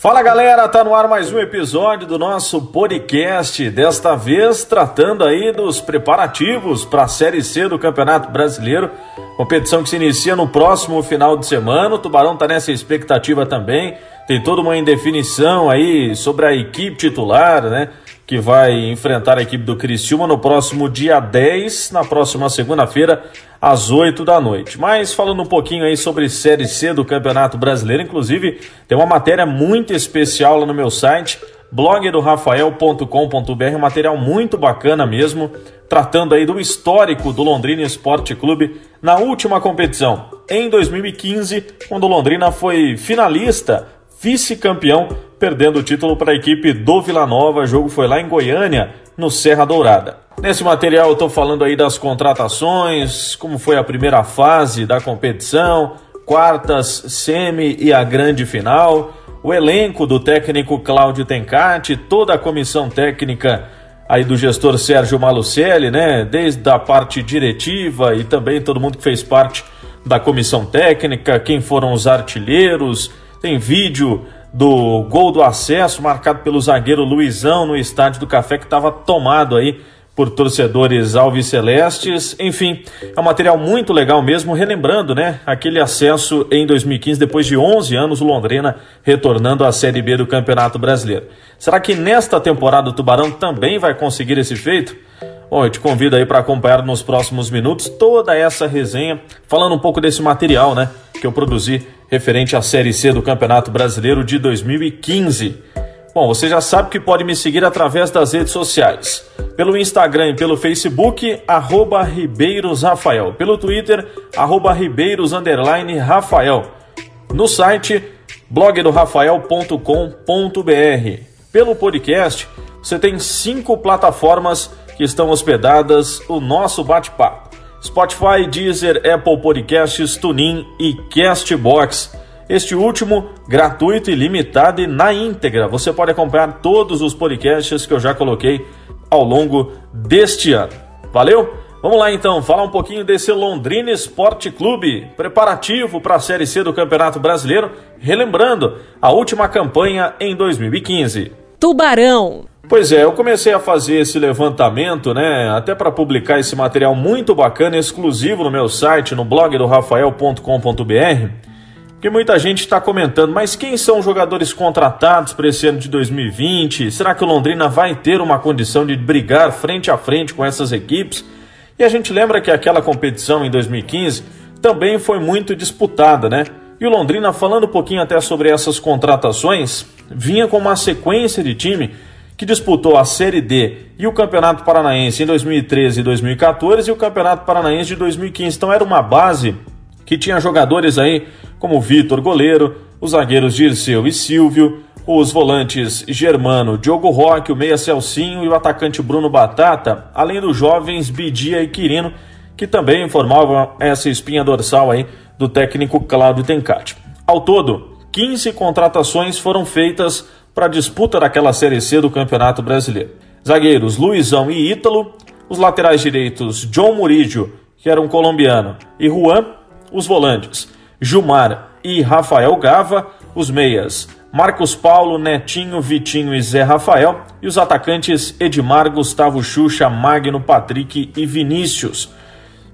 Fala galera, tá no ar mais um episódio do nosso podcast, desta vez tratando aí dos preparativos para a Série C do Campeonato Brasileiro, competição que se inicia no próximo final de semana. O Tubarão tá nessa expectativa também. Tem toda uma indefinição aí sobre a equipe titular, né? Que vai enfrentar a equipe do Criciúma no próximo dia 10, na próxima segunda-feira, às 8 da noite. Mas falando um pouquinho aí sobre Série C do Campeonato Brasileiro, inclusive tem uma matéria muito especial lá no meu site, blogdorafael.com.br, um material muito bacana mesmo, tratando aí do histórico do Londrina Esporte Clube na última competição, em 2015, quando o Londrina foi finalista, vice-campeão, perdendo o título para a equipe do Vila Nova. O jogo foi lá em Goiânia, no Serra Dourada. Nesse material eu estou falando aí das contratações, como foi a primeira fase da competição, quartas, semi e a grande final, o elenco do técnico Cláudio Tencati, toda a comissão técnica aí do gestor Sérgio Malucelli, né? Desde a parte diretiva e também todo mundo que fez parte da comissão técnica, quem foram os artilheiros, tem vídeo do gol do acesso marcado pelo zagueiro Luizão no estádio do Café que estava tomado aí por torcedores alvicelestes. Enfim, é um material muito legal mesmo, relembrando, né, aquele acesso em 2015 depois de 11 anos o Londrina retornando à Série B do Campeonato Brasileiro. Será que nesta temporada o Tubarão também vai conseguir esse feito? Bom, eu te convido aí para acompanhar nos próximos minutos toda essa resenha, falando um pouco desse material, né, que eu produzi referente à Série C do Campeonato Brasileiro de 2015. Bom, você já sabe que pode me seguir através das redes sociais. Pelo Instagram e pelo Facebook, arroba Ribeiros Rafael. Pelo Twitter, arroba Ribeiros Rafael. No site, blogdorafael.com.br. Pelo podcast, você tem cinco plataformas que estão hospedadas o nosso bate-papo. Spotify, Deezer, Apple Podcasts, TuneIn e Castbox. Este último gratuito e limitado e na íntegra. Você pode acompanhar todos os podcasts que eu já coloquei ao longo deste ano. Valeu? Vamos lá então, falar um pouquinho desse Londrina Esporte Clube, preparativo para a Série C do Campeonato Brasileiro, relembrando a última campanha em 2015. Tubarão. Pois é, eu comecei a fazer esse levantamento, né, até para publicar esse material muito bacana, exclusivo no meu site, no blog do rafael.com.br, porque muita gente está comentando, mas quem são os jogadores contratados para esse ano de 2020? Será que o Londrina vai ter uma condição de brigar frente a frente com essas equipes? E a gente lembra que aquela competição em 2015 também foi muito disputada, né? E o Londrina, falando um pouquinho até sobre essas contratações, vinha com uma sequência de time que disputou a Série D e o Campeonato Paranaense em 2013 e 2014 e o Campeonato Paranaense de 2015. Então era uma base que tinha jogadores aí como Vitor Goleiro, os zagueiros Dirceu e Silvio, os volantes Germano, Diogo Roque, o meia Celcinho e o atacante Bruno Batata, além dos jovens Bidia e Quirino, que também formavam essa espinha dorsal aí do técnico Cláudio Tencati. Ao todo, 15 contratações foram feitas para a disputa daquela Série C do Campeonato Brasileiro. Zagueiros Luizão e Ítalo, os laterais direitos John Murídio, que era um colombiano, e Juan, os volantes Gilmar e Rafael Gava, os meias Marcos Paulo, Netinho, Vitinho e Zé Rafael, e os atacantes Edmar, Gustavo Xuxa, Magno, Patrick e Vinícius.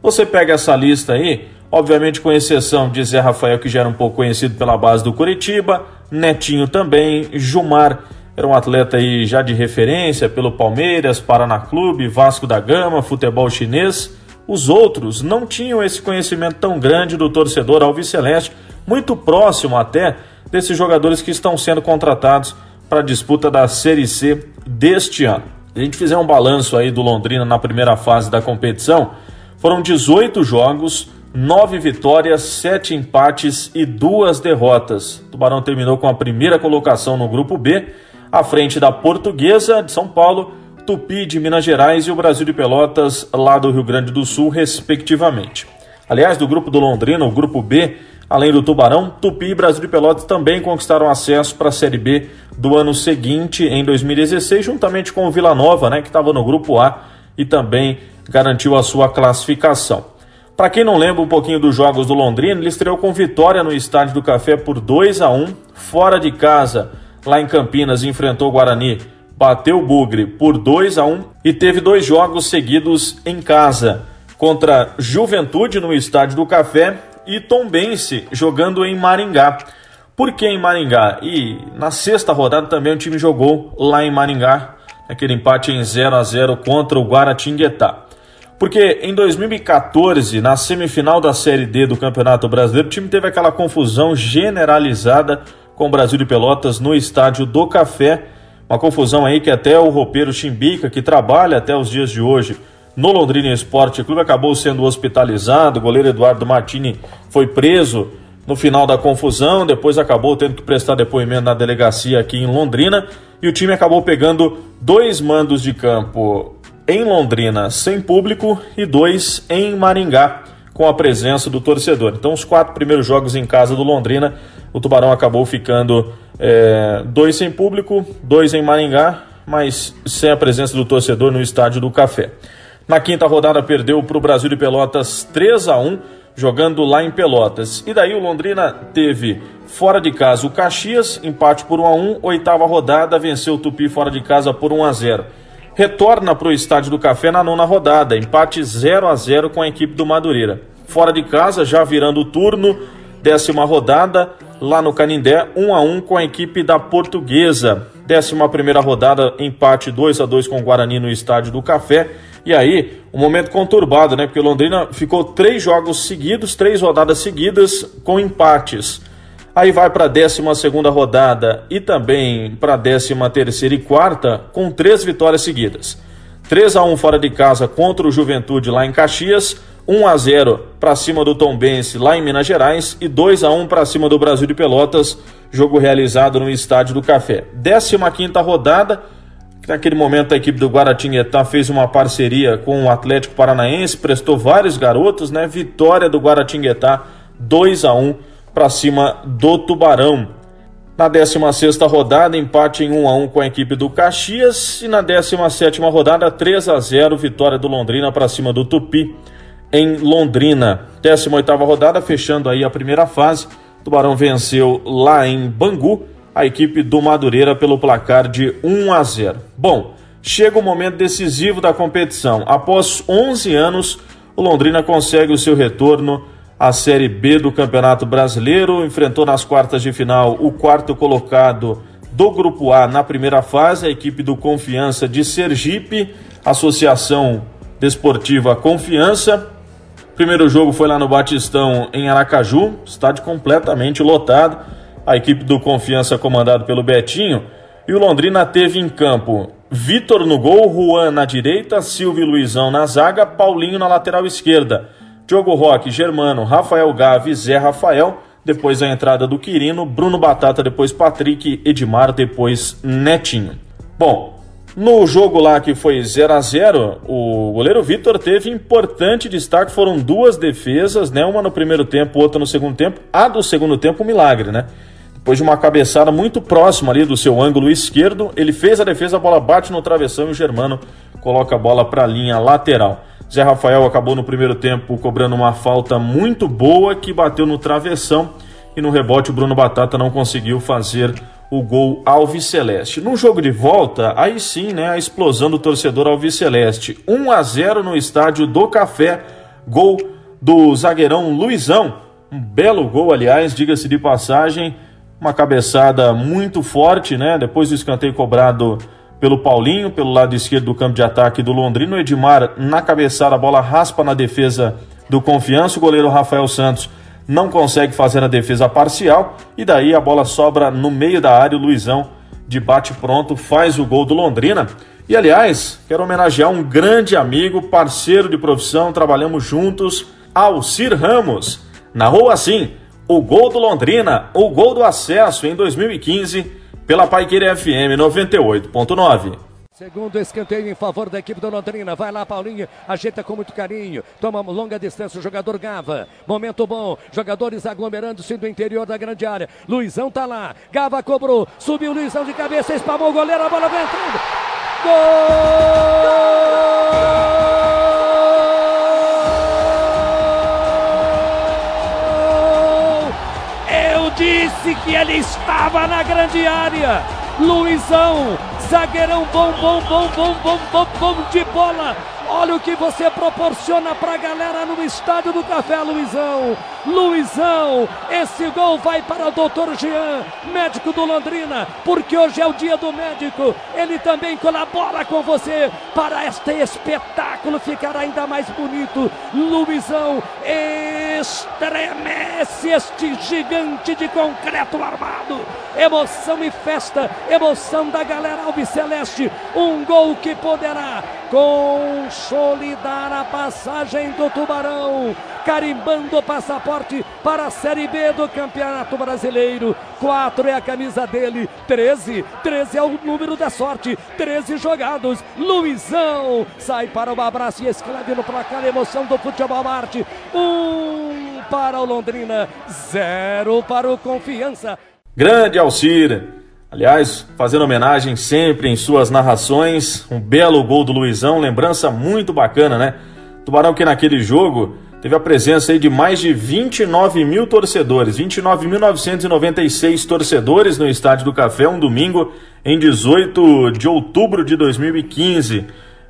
Você pega essa lista aí, obviamente com exceção de Zé Rafael, que já era um pouco conhecido pela base do Curitiba, Netinho também, Jumar era um atleta aí já de referência pelo Palmeiras, Paraná Clube, Vasco da Gama, futebol chinês. Os outros não tinham esse conhecimento tão grande do torcedor alviceleste, muito próximo até desses jogadores que estão sendo contratados para a disputa da Série C deste ano. Se a gente fizer um balanço aí do Londrina na primeira fase da competição, foram 18 jogos, nove vitórias, sete empates e duas derrotas. O Tubarão terminou com a primeira colocação no grupo B, à frente da Portuguesa de São Paulo, Tupi de Minas Gerais e o Brasil de Pelotas lá do Rio Grande do Sul, respectivamente. Aliás, do grupo do Londrina, o grupo B, além do Tubarão, Tupi e Brasil de Pelotas também conquistaram acesso para a Série B do ano seguinte, em 2016, juntamente com o Vila Nova, né, que estava no grupo A e também garantiu a sua classificação. Para quem não lembra um pouquinho dos jogos do Londrina, ele estreou com vitória no Estádio do Café por 2 a 1 fora de casa. lá em Campinas enfrentou o Guarani, bateu o Bugre por 2 a 1 e teve dois jogos seguidos em casa contra Juventude no Estádio do Café e Tombense jogando em Maringá. Por que em Maringá? E na sexta rodada também o time jogou lá em Maringá, aquele empate em 0 a 0 contra o Guaratinguetá. Porque em 2014, na semifinal da Série D do Campeonato Brasileiro, o time teve aquela confusão generalizada com o Brasil de Pelotas no estádio do Café. Uma confusão aí que até o roupeiro Chimbica, que trabalha até os dias de hoje no Londrina Esporte Clube, acabou sendo hospitalizado. O goleiro Eduardo Martini foi preso no final da confusão, depois acabou tendo que prestar depoimento na delegacia aqui em Londrina e o time acabou pegando dois mandos de campo em Londrina sem público e dois em Maringá com a presença do torcedor. Então, os quatro primeiros jogos em casa do Londrina, o Tubarão acabou ficando é, dois sem público, dois em Maringá, mas sem a presença do torcedor no estádio do Café. Na quinta rodada, perdeu para o Brasil de Pelotas 3 a 1 jogando lá em Pelotas. E daí o Londrina teve fora de casa o Caxias, empate por 1 a 1 oitava rodada, venceu o Tupi fora de casa por 1 a 0 retorna para o Estádio do Café na nona rodada, empate 0 a 0 com a equipe do Madureira. Fora de casa, já virando o turno, décima rodada, lá no Canindé, 1 a 1 com a equipe da Portuguesa. Décima primeira rodada, empate 2 a 2 com o Guarani no Estádio do Café. E aí, um momento conturbado, né? Porque Londrina ficou três jogos seguidos, três rodadas seguidas com empates. Aí vai para a 12 rodada e também para a 13 e quarta, com três vitórias seguidas. 3 a 1 fora de casa contra o Juventude lá em Caxias, 1 a 0 para cima do Tombense lá em Minas Gerais e 2 a 1 para cima do Brasil de Pelotas, jogo realizado no Estádio do Café. 15 rodada, naquele momento a equipe do Guaratinguetá fez uma parceria com o Atlético Paranaense, prestou vários garotos, né? Vitória do Guaratinguetá 2 a 1 para cima do Tubarão. Na 16 rodada, empate em 1 a 1 com a equipe do Caxias e na 17 rodada, 3 a 0 vitória do Londrina para cima do Tupi em Londrina. 18 rodada, fechando aí a primeira fase, Tubarão venceu lá em Bangu a equipe do Madureira pelo placar de 1 a 0. Bom, chega o momento decisivo da competição. Após 11 anos, o Londrina consegue o seu retorno a Série B do Campeonato Brasileiro, enfrentou nas quartas de final o quarto colocado do Grupo A na primeira fase, a equipe do Confiança de Sergipe, Associação Desportiva Confiança. Primeiro jogo foi lá no Batistão, em Aracaju, estádio completamente lotado. A equipe do Confiança, comandado pelo Betinho, e o Londrina teve em campo Vitor no gol, Juan na direita, Silvio Luizão na zaga, Paulinho na lateral esquerda. Diogo Roque, Germano, Rafael Gavi, Zé Rafael, depois a entrada do Quirino, Bruno Batata, depois Patrick, Edmar, depois Netinho. Bom, no jogo lá que foi 0 a 0 o goleiro Vitor teve importante destaque, foram duas defesas, né? Uma no primeiro tempo, outra no segundo tempo. A do segundo tempo, um milagre, né? Depois de uma cabeçada muito próxima ali do seu ângulo esquerdo, ele fez a defesa, a bola bate no travessão e o Germano coloca a bola para a linha lateral. Zé Rafael acabou no primeiro tempo cobrando uma falta muito boa que bateu no travessão e no rebote o Bruno Batata não conseguiu fazer o gol alviceleste. No jogo de volta, aí sim, né, a explosão do torcedor alviceleste. 1 a 0 no estádio do Café, gol do zagueirão Luizão. Um belo gol, aliás, diga-se de passagem, uma cabeçada muito forte, né? Depois do escanteio cobrado pelo Paulinho, pelo lado esquerdo do campo de ataque do Londrino. Edmar na cabeçada, a bola raspa na defesa do Confiança. O goleiro Rafael Santos não consegue fazer a defesa parcial e daí a bola sobra no meio da área. O Luizão, de bate pronto, faz o gol do Londrina. E aliás, quero homenagear um grande amigo, parceiro de profissão, trabalhamos juntos, Alcir Ramos. Narrou assim: o gol do Londrina, o gol do acesso em 2015 pela Paiqueira FM 98.9. Segundo escanteio em favor da equipe do Londrina. Vai lá, Paulinho. Ajeita com muito carinho. Toma longa distância o jogador Gava. Momento bom. Jogadores aglomerando-se do interior da grande área. Luizão tá lá. Gava cobrou. Subiu Luizão de cabeça. Espalmou o goleiro. A bola vai entrando. Gol! Que ele estava na grande área. Luizão, zagueirão bom, bom, bom, bom, bom, bom, bom de bola. Olha o que você proporciona para a galera no estádio do Café, Luizão. Luizão, esse gol vai para o doutor Jean, médico do Londrina, porque hoje é o dia do médico. Ele também colabora com você para este espetáculo ficar ainda mais bonito. Luizão estremece este gigante de concreto armado. Emoção e festa, emoção da galera Albiceleste. Um gol que poderá consolidar a passagem do Tubarão, carimbando o passaporte para a Série B do Campeonato Brasileiro. 4 é a camisa dele, 13, 13 é o número da sorte, 13 jogados. Luizão sai para o abraço e escreve no placar emoção do futebol Marte. Um para o Londrina, zero para o Confiança. Grande Alcira. Aliás, fazendo homenagem sempre em suas narrações, um belo gol do Luizão, lembrança muito bacana, né? Tubarão que naquele jogo teve a presença aí de mais de 29 mil torcedores, 29.996 torcedores no Estádio do Café, um domingo em 18 de outubro de 2015.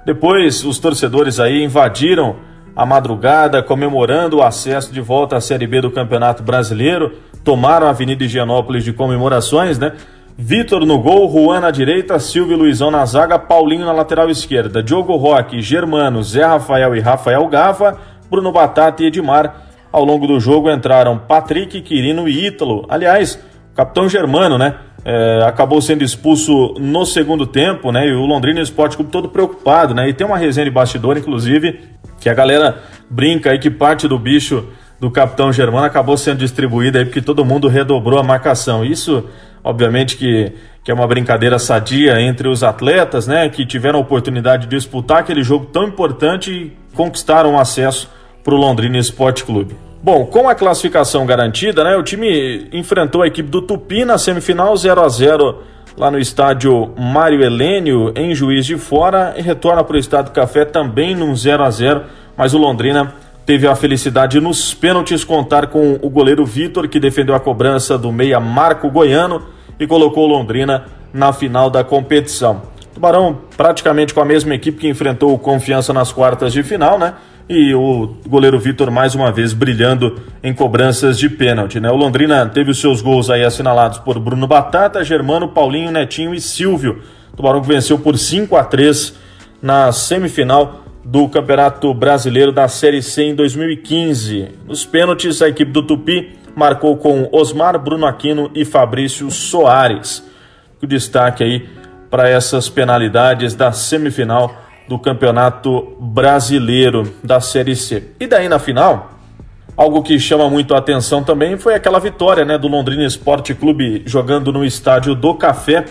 Depois, os torcedores aí invadiram a madrugada, comemorando o acesso de volta à Série B do Campeonato Brasileiro, tomaram a Avenida Higienópolis de comemorações, né? Vitor no gol, Juan na direita, Silvio Luizão na zaga, Paulinho na lateral esquerda, Diogo Roque, Germano, Zé Rafael e Rafael Gava, Bruno Batata e Edmar. Ao longo do jogo entraram Patrick, Quirino e Ítalo. Aliás, o capitão Germano, né? É, acabou sendo expulso no segundo tempo, né? E o Londrina Esporte Clube todo preocupado, né? E tem uma resenha de bastidor, inclusive, que a galera brinca aí que parte do bicho do capitão Germano acabou sendo distribuída aí porque todo mundo redobrou a marcação. Isso obviamente que, que é uma brincadeira sadia entre os atletas, né, que tiveram a oportunidade de disputar aquele jogo tão importante e conquistaram acesso para o Londrina Esporte Clube. Bom, com a classificação garantida, né, o time enfrentou a equipe do Tupi na semifinal 0 a 0 lá no estádio Mário Helênio, em Juiz de Fora, e retorna para o estádio Café também num 0 a 0 mas o Londrina teve a felicidade nos pênaltis contar com o goleiro Vitor, que defendeu a cobrança do meia Marco Goiano, e colocou Londrina na final da competição. Tubarão praticamente com a mesma equipe que enfrentou o Confiança nas quartas de final, né? E o goleiro Vitor mais uma vez brilhando em cobranças de pênalti, né? O Londrina teve os seus gols aí assinalados por Bruno Batata, Germano, Paulinho, Netinho e Silvio. Tubarão venceu por 5 a 3 na semifinal do Campeonato Brasileiro da Série C em 2015. Nos pênaltis, a equipe do Tupi marcou com Osmar, Bruno Aquino e Fabrício Soares. O destaque aí para essas penalidades da semifinal do Campeonato Brasileiro da Série C. E daí na final, algo que chama muito a atenção também foi aquela vitória né, do Londrina Esporte Clube jogando no estádio do Café,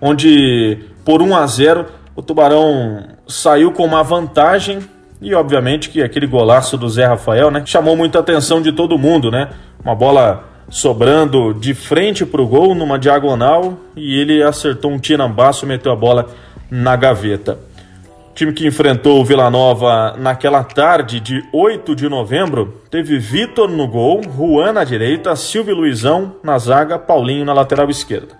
onde por 1 a 0 o Tubarão saiu com uma vantagem e obviamente que aquele golaço do Zé Rafael, né, chamou muita atenção de todo mundo, né? Uma bola sobrando de frente para o gol numa diagonal e ele acertou um tirambaço e meteu a bola na gaveta. O time que enfrentou o Vila Nova naquela tarde de 8 de novembro teve Vitor no gol, Juan na direita, Silvio Luizão na zaga, Paulinho na lateral esquerda.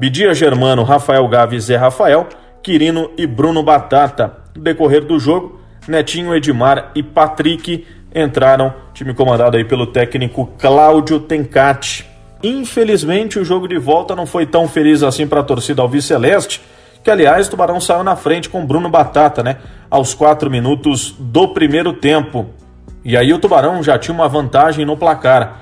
Bidia Germano, Rafael Gavi, Zé Rafael, Quirino e Bruno Batata. No decorrer do jogo, Netinho, Edmar e Patrick entraram, time comandado aí pelo técnico Cláudio Tencati. Infelizmente, o jogo de volta não foi tão feliz assim para a torcida alviceleste, que aliás o Tubarão saiu na frente com Bruno Batata, né? Aos quatro minutos do primeiro tempo. E aí o Tubarão já tinha uma vantagem no placar,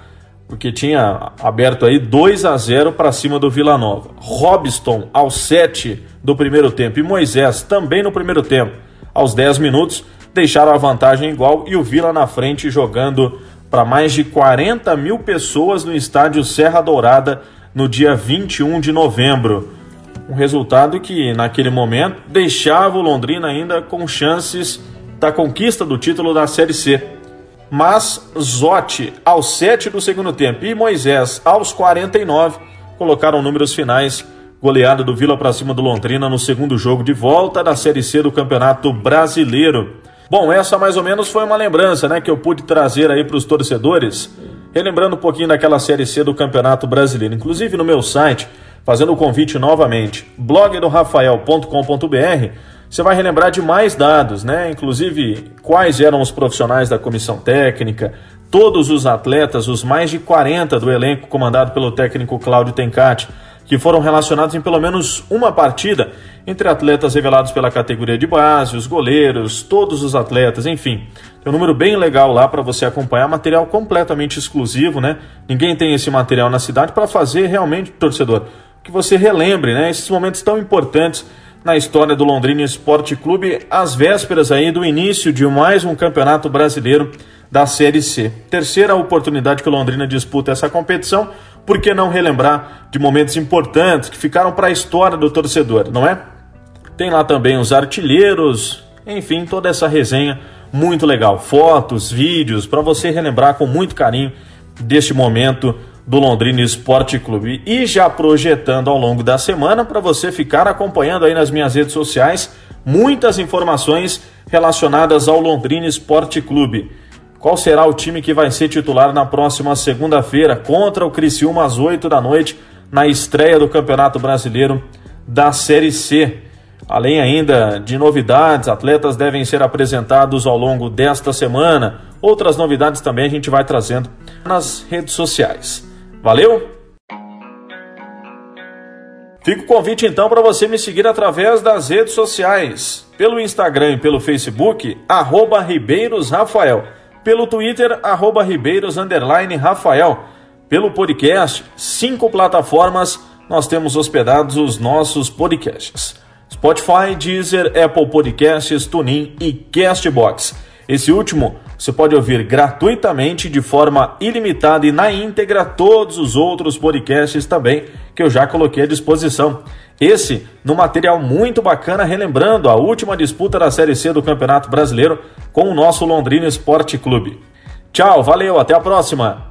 porque tinha aberto aí 2 a 0 para cima do Vila Nova. Robson aos 7 do primeiro tempo e Moisés também no primeiro tempo aos 10 minutos, deixaram a vantagem igual e o Vila na frente jogando para mais de 40 mil pessoas no estádio Serra Dourada no dia 21 de novembro. Um resultado que, naquele momento, deixava o Londrina ainda com chances da conquista do título da Série C. Mas Zotti, aos 7 do segundo tempo, e Moisés, aos 49, colocaram números finais goleada do Vila para cima do Londrina no segundo jogo de volta da Série C do Campeonato Brasileiro. Bom, essa mais ou menos foi uma lembrança, né, que eu pude trazer aí para os torcedores, relembrando um pouquinho daquela Série C do Campeonato Brasileiro. Inclusive no meu site fazendo o convite novamente, blogdorafael.com.br, você vai relembrar de mais dados, né? Inclusive quais eram os profissionais da comissão técnica, todos os atletas, os mais de 40 do elenco comandado pelo técnico Cláudio Tencati, que foram relacionados em pelo menos uma partida entre atletas revelados pela categoria de base, os goleiros, todos os atletas, enfim. Tem um número bem legal lá para você acompanhar, material completamente exclusivo, né? Ninguém tem esse material na cidade para fazer realmente, torcedor, que você relembre, né? Esses momentos tão importantes na história do Londrina Esporte Clube, às vésperas aí do início de mais um campeonato brasileiro da Série C. Terceira oportunidade que o Londrina disputa essa competição, por que não relembrar de momentos importantes que ficaram para a história do torcedor, não é? Tem lá também os artilheiros, enfim, toda essa resenha muito legal. Fotos, vídeos, para você relembrar com muito carinho deste momento do Londrina Esporte Clube. E já projetando ao longo da semana para você ficar acompanhando aí nas minhas redes sociais muitas informações relacionadas ao Londrina Esporte Clube. Qual será o time que vai ser titular na próxima segunda-feira contra o Criciúma às 8 da noite na estreia do Campeonato Brasileiro da Série C? Além ainda de novidades, atletas devem ser apresentados ao longo desta semana. Outras novidades também a gente vai trazendo nas redes sociais. Valeu? Fica o convite então para você me seguir através das redes sociais, pelo Instagram e pelo Facebook, arroba Ribeiros Rafael pelo Twitter, arroba Ribeiros Rafael, pelo podcast, cinco plataformas nós temos hospedados os nossos podcasts. Spotify, Deezer, Apple Podcasts, TuneIn e Castbox. Esse último você pode ouvir gratuitamente de forma ilimitada e na íntegra todos os outros podcasts também que eu já coloquei à disposição. Esse no material muito bacana, relembrando a última disputa da Série C do Campeonato Brasileiro com o nosso Londrina Esporte Clube. Tchau, valeu, até a próxima!